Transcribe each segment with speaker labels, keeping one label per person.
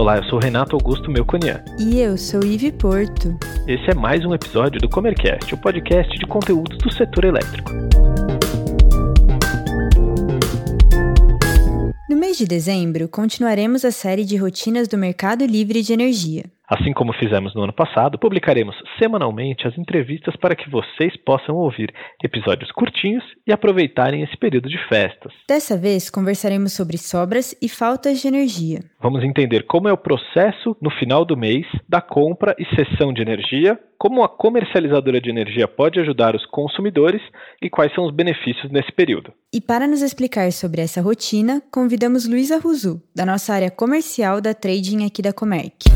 Speaker 1: Olá, eu sou Renato Augusto Melconian.
Speaker 2: E eu sou Ive Porto.
Speaker 1: Esse é mais um episódio do Comercast, o podcast de conteúdos do setor elétrico.
Speaker 2: No mês de dezembro, continuaremos a série de rotinas do mercado livre de energia.
Speaker 1: Assim como fizemos no ano passado, publicaremos semanalmente as entrevistas para que vocês possam ouvir episódios curtinhos e aproveitarem esse período de festas.
Speaker 2: Dessa vez, conversaremos sobre sobras e faltas de energia.
Speaker 1: Vamos entender como é o processo no final do mês da compra e cessão de energia, como a comercializadora de energia pode ajudar os consumidores e quais são os benefícios nesse período.
Speaker 2: E para nos explicar sobre essa rotina, convidamos Luísa Ruzu, da nossa área comercial da trading aqui da Comerc.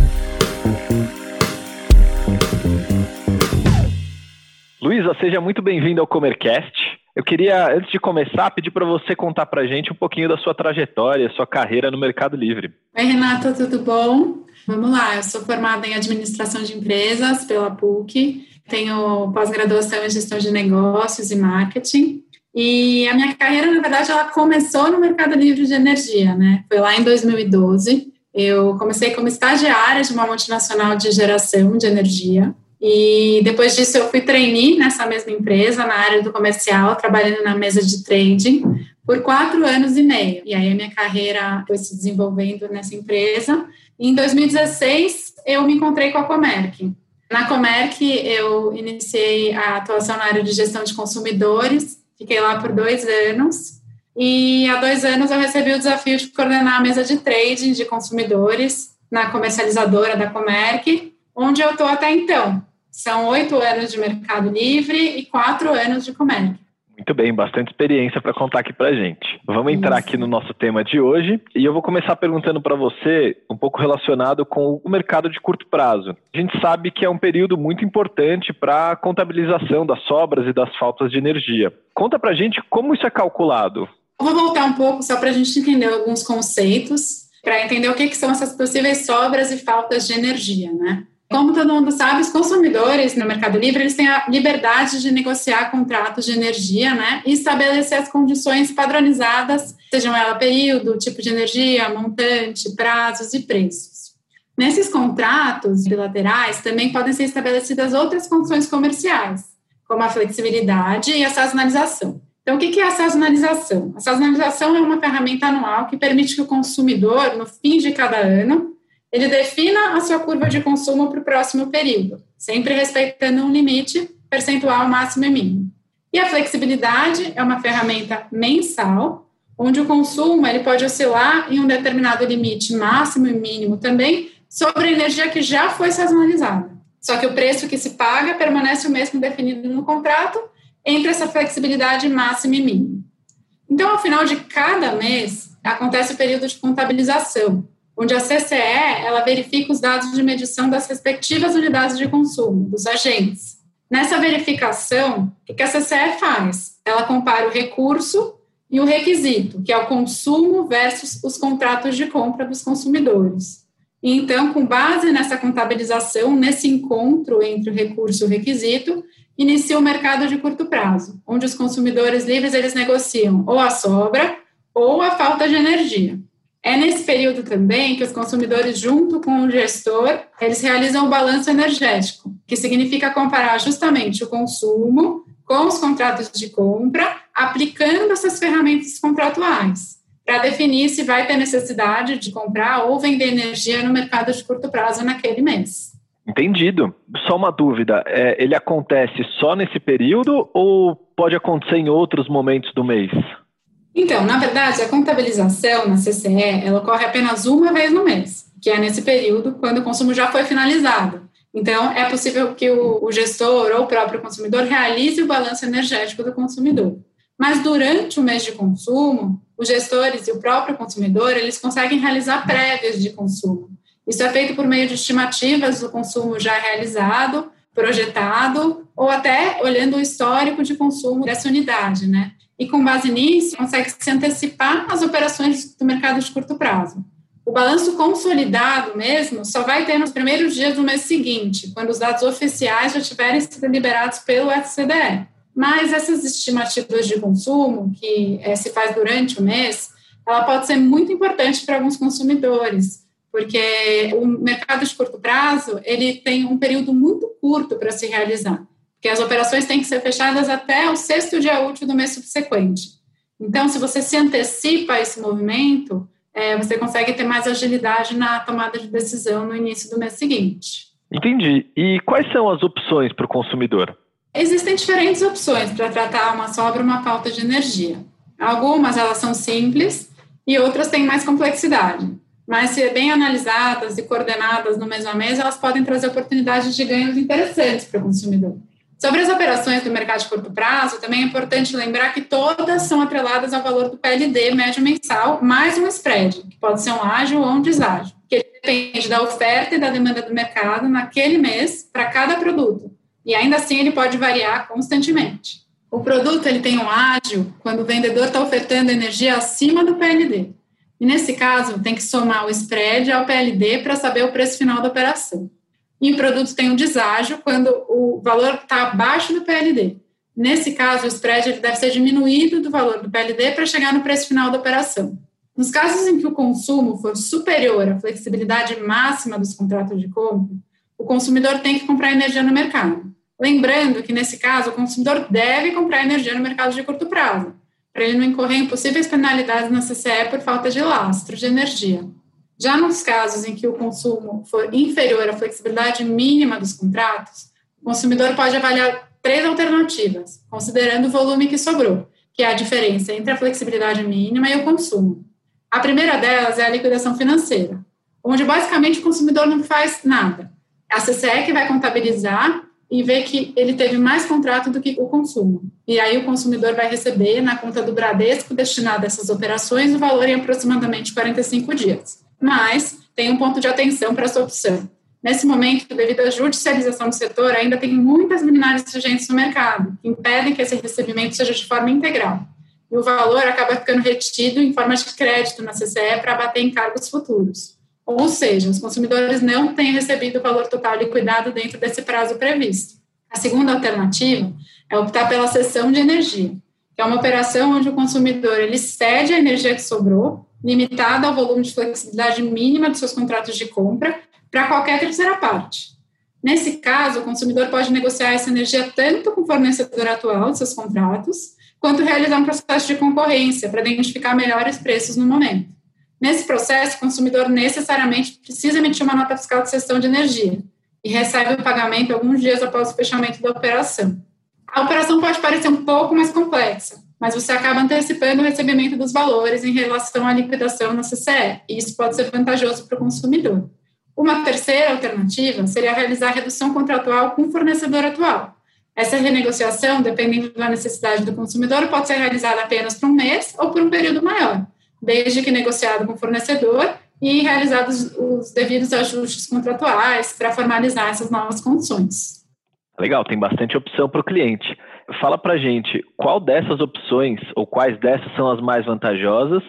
Speaker 1: Luísa, seja muito bem-vinda ao Comercast. Eu queria, antes de começar, pedir para você contar para a gente um pouquinho da sua trajetória, sua carreira no Mercado Livre.
Speaker 3: Oi, Renata, tudo bom? Vamos lá, eu sou formada em Administração de Empresas pela PUC, tenho pós-graduação em Gestão de Negócios e Marketing, e a minha carreira, na verdade, ela começou no Mercado Livre de Energia, né? Foi lá em 2012, eu comecei como estagiária de uma multinacional de geração de energia. E depois disso eu fui trainee nessa mesma empresa, na área do comercial, trabalhando na mesa de trading por quatro anos e meio. E aí a minha carreira foi se desenvolvendo nessa empresa. E em 2016 eu me encontrei com a Comerc. Na Comerc eu iniciei a atuação na área de gestão de consumidores, fiquei lá por dois anos. E há dois anos eu recebi o desafio de coordenar a mesa de trading de consumidores na comercializadora da Comerc, onde eu estou até então. São oito anos de Mercado Livre e quatro anos de Comerc.
Speaker 1: Muito bem, bastante experiência para contar aqui para gente. Vamos entrar Isso. aqui no nosso tema de hoje e eu vou começar perguntando para você um pouco relacionado com o mercado de curto prazo. A gente sabe que é um período muito importante para a contabilização das sobras e das faltas de energia. Conta para gente como isso é calculado.
Speaker 3: Vou voltar um pouco só para a gente entender alguns conceitos, para entender o que, que são essas possíveis sobras e faltas de energia, né? Como todo mundo sabe, os consumidores no Mercado Livre eles têm a liberdade de negociar contratos de energia, né, e estabelecer as condições padronizadas, sejam ela período, tipo de energia, montante, prazos e preços. Nesses contratos bilaterais também podem ser estabelecidas outras condições comerciais, como a flexibilidade e a sazonalização. Então, o que é a sazonalização? A sazonalização é uma ferramenta anual que permite que o consumidor, no fim de cada ano, ele defina a sua curva de consumo para o próximo período, sempre respeitando um limite percentual máximo e mínimo. E a flexibilidade é uma ferramenta mensal, onde o consumo ele pode oscilar em um determinado limite máximo e mínimo também sobre a energia que já foi sazonalizada. Só que o preço que se paga permanece o mesmo definido no contrato entre essa flexibilidade máxima e mínima. Então, ao final de cada mês, acontece o período de contabilização, onde a CCE ela verifica os dados de medição das respectivas unidades de consumo, dos agentes. Nessa verificação, o que a CCE faz? Ela compara o recurso e o requisito, que é o consumo versus os contratos de compra dos consumidores. E então, com base nessa contabilização, nesse encontro entre o recurso e o requisito, inicia o mercado de curto prazo, onde os consumidores livres eles negociam ou a sobra ou a falta de energia. É nesse período também que os consumidores, junto com o gestor, eles realizam o balanço energético, que significa comparar justamente o consumo com os contratos de compra, aplicando essas ferramentas contratuais, para definir se vai ter necessidade de comprar ou vender energia no mercado de curto prazo naquele mês.
Speaker 1: Entendido. Só uma dúvida: é, ele acontece só nesse período ou pode acontecer em outros momentos do mês?
Speaker 3: Então, na verdade, a contabilização na CCE ela ocorre apenas uma vez no mês, que é nesse período quando o consumo já foi finalizado. Então, é possível que o, o gestor ou o próprio consumidor realize o balanço energético do consumidor. Mas durante o mês de consumo, os gestores e o próprio consumidor, eles conseguem realizar prévias de consumo. Isso é feito por meio de estimativas do consumo já realizado, projetado, ou até olhando o histórico de consumo dessa unidade, né? E com base nisso, consegue se antecipar as operações do mercado de curto prazo. O balanço consolidado mesmo só vai ter nos primeiros dias do mês seguinte, quando os dados oficiais já tiverem sido liberados pelo FCDE. Mas essas estimativas de consumo, que é, se faz durante o mês, ela pode ser muito importante para alguns consumidores, porque o mercado de curto prazo ele tem um período muito curto para se realizar, porque as operações têm que ser fechadas até o sexto dia útil do mês subsequente. Então, se você se antecipa a esse movimento, é, você consegue ter mais agilidade na tomada de decisão no início do mês seguinte.
Speaker 1: Entendi. E quais são as opções para o consumidor?
Speaker 3: Existem diferentes opções para tratar uma sobra ou uma falta de energia. Algumas elas são simples e outras têm mais complexidade. Mas se bem analisadas e coordenadas no mês a mês, elas podem trazer oportunidades de ganhos interessantes para o consumidor. Sobre as operações do mercado de curto prazo, também é importante lembrar que todas são atreladas ao valor do PLD médio mensal, mais um spread, que pode ser um ágil ou um deságio, que depende da oferta e da demanda do mercado naquele mês para cada produto. E ainda assim ele pode variar constantemente. O produto ele tem um ágil quando o vendedor está ofertando energia acima do PLD. E nesse caso, tem que somar o spread ao PLD para saber o preço final da operação. E o produto tem um deságio quando o valor está abaixo do PLD. Nesse caso, o spread ele deve ser diminuído do valor do PLD para chegar no preço final da operação. Nos casos em que o consumo for superior à flexibilidade máxima dos contratos de compra, o consumidor tem que comprar energia no mercado. Lembrando que, nesse caso, o consumidor deve comprar energia no mercado de curto prazo, para ele não incorrer em possíveis penalidades na CCE por falta de lastro de energia. Já nos casos em que o consumo for inferior à flexibilidade mínima dos contratos, o consumidor pode avaliar três alternativas, considerando o volume que sobrou, que é a diferença entre a flexibilidade mínima e o consumo. A primeira delas é a liquidação financeira, onde basicamente o consumidor não faz nada. A CCE que vai contabilizar e ver que ele teve mais contrato do que o consumo. E aí o consumidor vai receber na conta do Bradesco destinada a essas operações o valor em aproximadamente 45 dias mas tem um ponto de atenção para essa opção. Nesse momento, devido à judicialização do setor, ainda tem muitas liminares vigentes no mercado, que impedem que esse recebimento seja de forma integral. E o valor acaba ficando retido em forma de crédito na CCE para abater encargos futuros. Ou seja, os consumidores não têm recebido o valor total liquidado dentro desse prazo previsto. A segunda alternativa é optar pela cessão de energia, que é uma operação onde o consumidor ele cede a energia que sobrou limitada ao volume de flexibilidade mínima dos seus contratos de compra para qualquer terceira parte. Nesse caso, o consumidor pode negociar essa energia tanto com o fornecedor atual de seus contratos, quanto realizar um processo de concorrência para identificar melhores preços no momento. Nesse processo, o consumidor necessariamente precisa emitir uma nota fiscal de cessão de energia e recebe o pagamento alguns dias após o fechamento da operação. A operação pode parecer um pouco mais complexa, mas você acaba antecipando o recebimento dos valores em relação à liquidação na CCE, e isso pode ser vantajoso para o consumidor. Uma terceira alternativa seria realizar redução contratual com o fornecedor atual. Essa renegociação, dependendo da necessidade do consumidor, pode ser realizada apenas por um mês ou por um período maior, desde que negociado com o fornecedor e realizados os devidos ajustes contratuais para formalizar essas novas condições.
Speaker 1: Legal, tem bastante opção para o cliente. Fala para gente qual dessas opções ou quais dessas são as mais vantajosas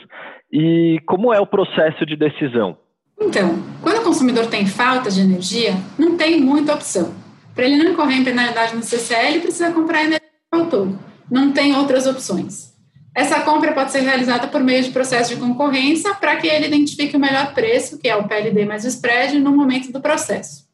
Speaker 1: e como é o processo de decisão.
Speaker 3: Então, quando o consumidor tem falta de energia, não tem muita opção. Para ele não incorrer em penalidade no CCL, precisa comprar energia que faltou. Não tem outras opções. Essa compra pode ser realizada por meio de processo de concorrência para que ele identifique o melhor preço, que é o PLD mais o spread, no momento do processo.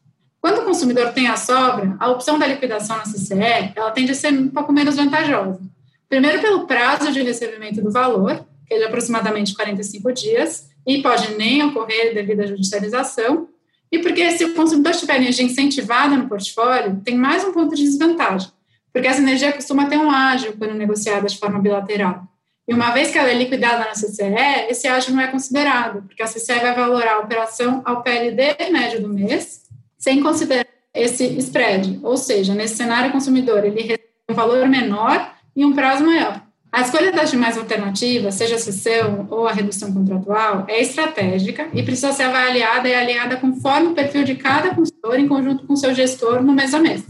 Speaker 3: Quando o consumidor tem a sobra, a opção da liquidação na CCE, ela tende a ser um pouco menos vantajosa. Primeiro pelo prazo de recebimento do valor, que é de aproximadamente 45 dias, e pode nem ocorrer devido à judicialização, e porque se o consumidor tiver energia incentivada no portfólio, tem mais um ponto de desvantagem, porque essa energia costuma ter um ágio quando negociada de forma bilateral. E uma vez que ela é liquidada na CCE, esse ágio não é considerado, porque a CCE vai valorar a operação ao PLD médio do mês, sem considerar esse spread, ou seja, nesse cenário o consumidor ele recebe um valor menor e um prazo maior. A escolha das demais alternativas, seja a cessão ou a redução contratual, é estratégica e precisa ser avaliada e alinhada conforme o perfil de cada consumidor em conjunto com seu gestor no mês a mês.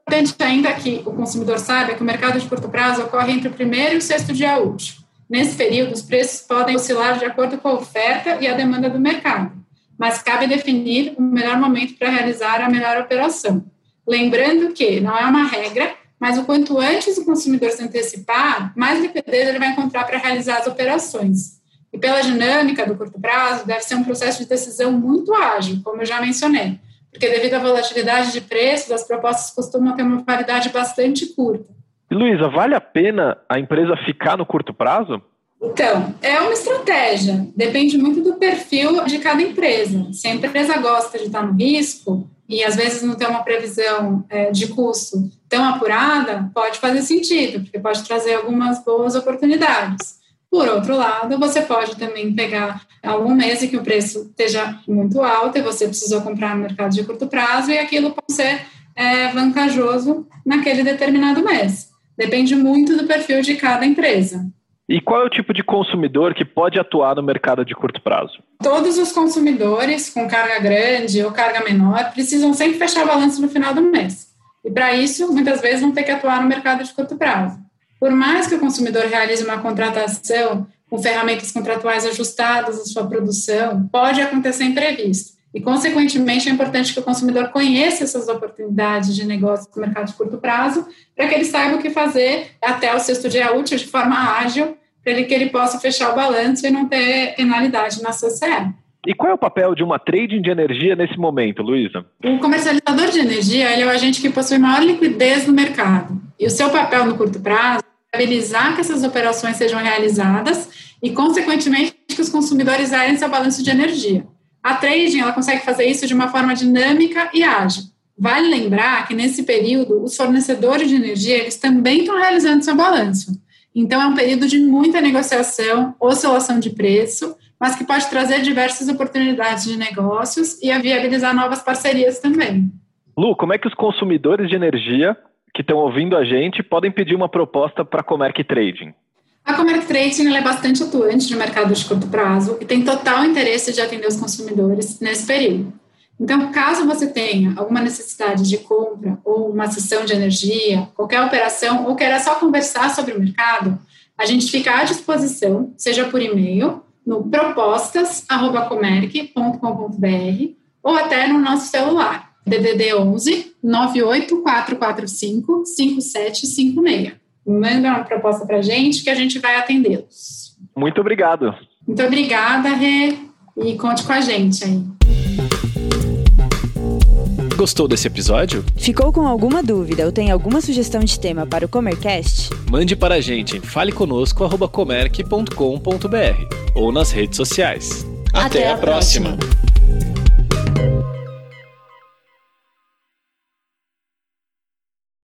Speaker 3: Importante ainda que o consumidor saiba que o mercado de curto prazo ocorre entre o primeiro e o sexto dia útil. Nesse período, os preços podem oscilar de acordo com a oferta e a demanda do mercado mas cabe definir o melhor momento para realizar a melhor operação. Lembrando que não é uma regra, mas o quanto antes o consumidor se antecipar, mais liquidez ele vai encontrar para realizar as operações. E pela dinâmica do curto prazo, deve ser um processo de decisão muito ágil, como eu já mencionei, porque devido à volatilidade de preços, as propostas costumam ter uma validade bastante curta.
Speaker 1: Luísa, vale a pena a empresa ficar no curto prazo?
Speaker 3: Então, é uma estratégia, depende muito do perfil de cada empresa. Se a empresa gosta de estar no risco e às vezes não tem uma previsão é, de custo tão apurada, pode fazer sentido, porque pode trazer algumas boas oportunidades. Por outro lado, você pode também pegar algum mês em que o preço esteja muito alto e você precisou comprar no mercado de curto prazo e aquilo pode ser é, vantajoso naquele determinado mês. Depende muito do perfil de cada empresa.
Speaker 1: E qual é o tipo de consumidor que pode atuar no mercado de curto prazo?
Speaker 3: Todos os consumidores com carga grande ou carga menor precisam sempre fechar balanço no final do mês. E para isso, muitas vezes vão ter que atuar no mercado de curto prazo. Por mais que o consumidor realize uma contratação com ferramentas contratuais ajustadas à sua produção, pode acontecer imprevisto. E, consequentemente, é importante que o consumidor conheça essas oportunidades de negócio no mercado de curto prazo, para que ele saiba o que fazer até o sexto dia útil de forma ágil, para que ele possa fechar o balanço e não ter penalidade na CCE.
Speaker 1: E qual é o papel de uma trading de energia nesse momento, Luísa?
Speaker 3: O comercializador de energia é o agente que possui maior liquidez no mercado. E o seu papel no curto prazo viabilizar que essas operações sejam realizadas e, consequentemente, que os consumidores zerem seu balanço de energia. A trading ela consegue fazer isso de uma forma dinâmica e ágil. Vale lembrar que nesse período os fornecedores de energia eles também estão realizando seu balanço. Então é um período de muita negociação, oscilação de preço, mas que pode trazer diversas oportunidades de negócios e viabilizar novas parcerias também.
Speaker 1: Lu, como é que os consumidores de energia que estão ouvindo a gente podem pedir uma proposta para a Comerc Trading?
Speaker 3: A Comerc Trading é bastante atuante no mercado de curto prazo e tem total interesse de atender os consumidores nesse período. Então, caso você tenha alguma necessidade de compra ou uma sessão de energia, qualquer operação, ou queira só conversar sobre o mercado, a gente fica à disposição, seja por e-mail, no propostas.comerc.com.br ou até no nosso celular DDD 11 98445 5756. Manda uma proposta para a gente que a gente vai atendê-los.
Speaker 1: Muito obrigado.
Speaker 3: Muito obrigada, Rê, e conte com a gente aí.
Speaker 4: Gostou desse episódio?
Speaker 2: Ficou com alguma dúvida ou tem alguma sugestão de tema para o Comercast?
Speaker 4: Mande para a gente em faleconosco.comerc.com.br ou nas redes sociais.
Speaker 2: Até, Até a, próxima. próxima.